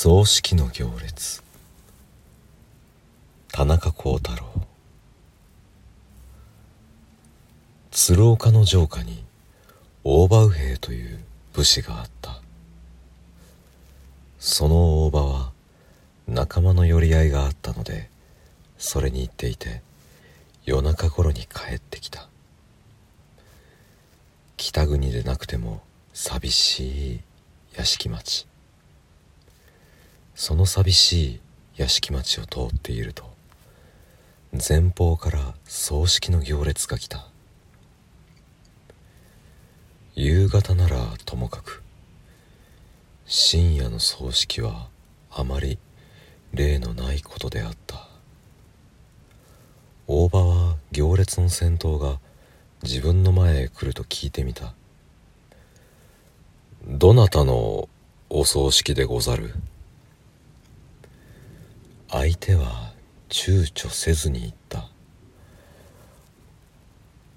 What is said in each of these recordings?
葬式の行列。田中幸太郎。鶴岡の城下に大場右兵という武士があった。その大場は仲間の寄り合いがあったのでそれに行っていて夜中頃に帰ってきた。北国でなくても寂しい屋敷町。その寂しい屋敷町を通っていると前方から葬式の行列が来た。夕方ならともかく深夜の葬式はあまり例のないことであった。大場は行列の先頭が自分の前へ来ると聞いてみた。どなたのお葬式でござる？相手は躊躇せずに言った。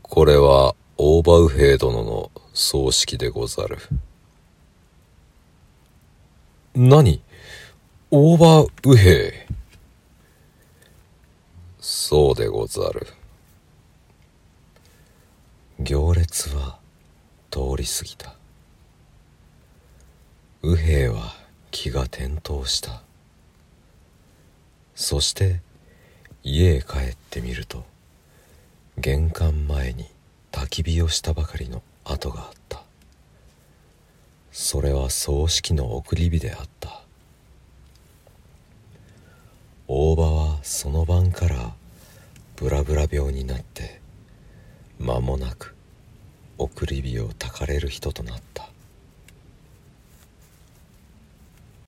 これは大場右兵殿の葬式でござる。何？大場右兵そうでござる。行列は通り過ぎた。右兵は気が転倒した。そして家へ帰ってみると玄関前に焚き火をしたばかりの跡があった。それは葬式の送り火であった。大場はその晩からブラブラ病になって間もなく送り火をたかれる人となった。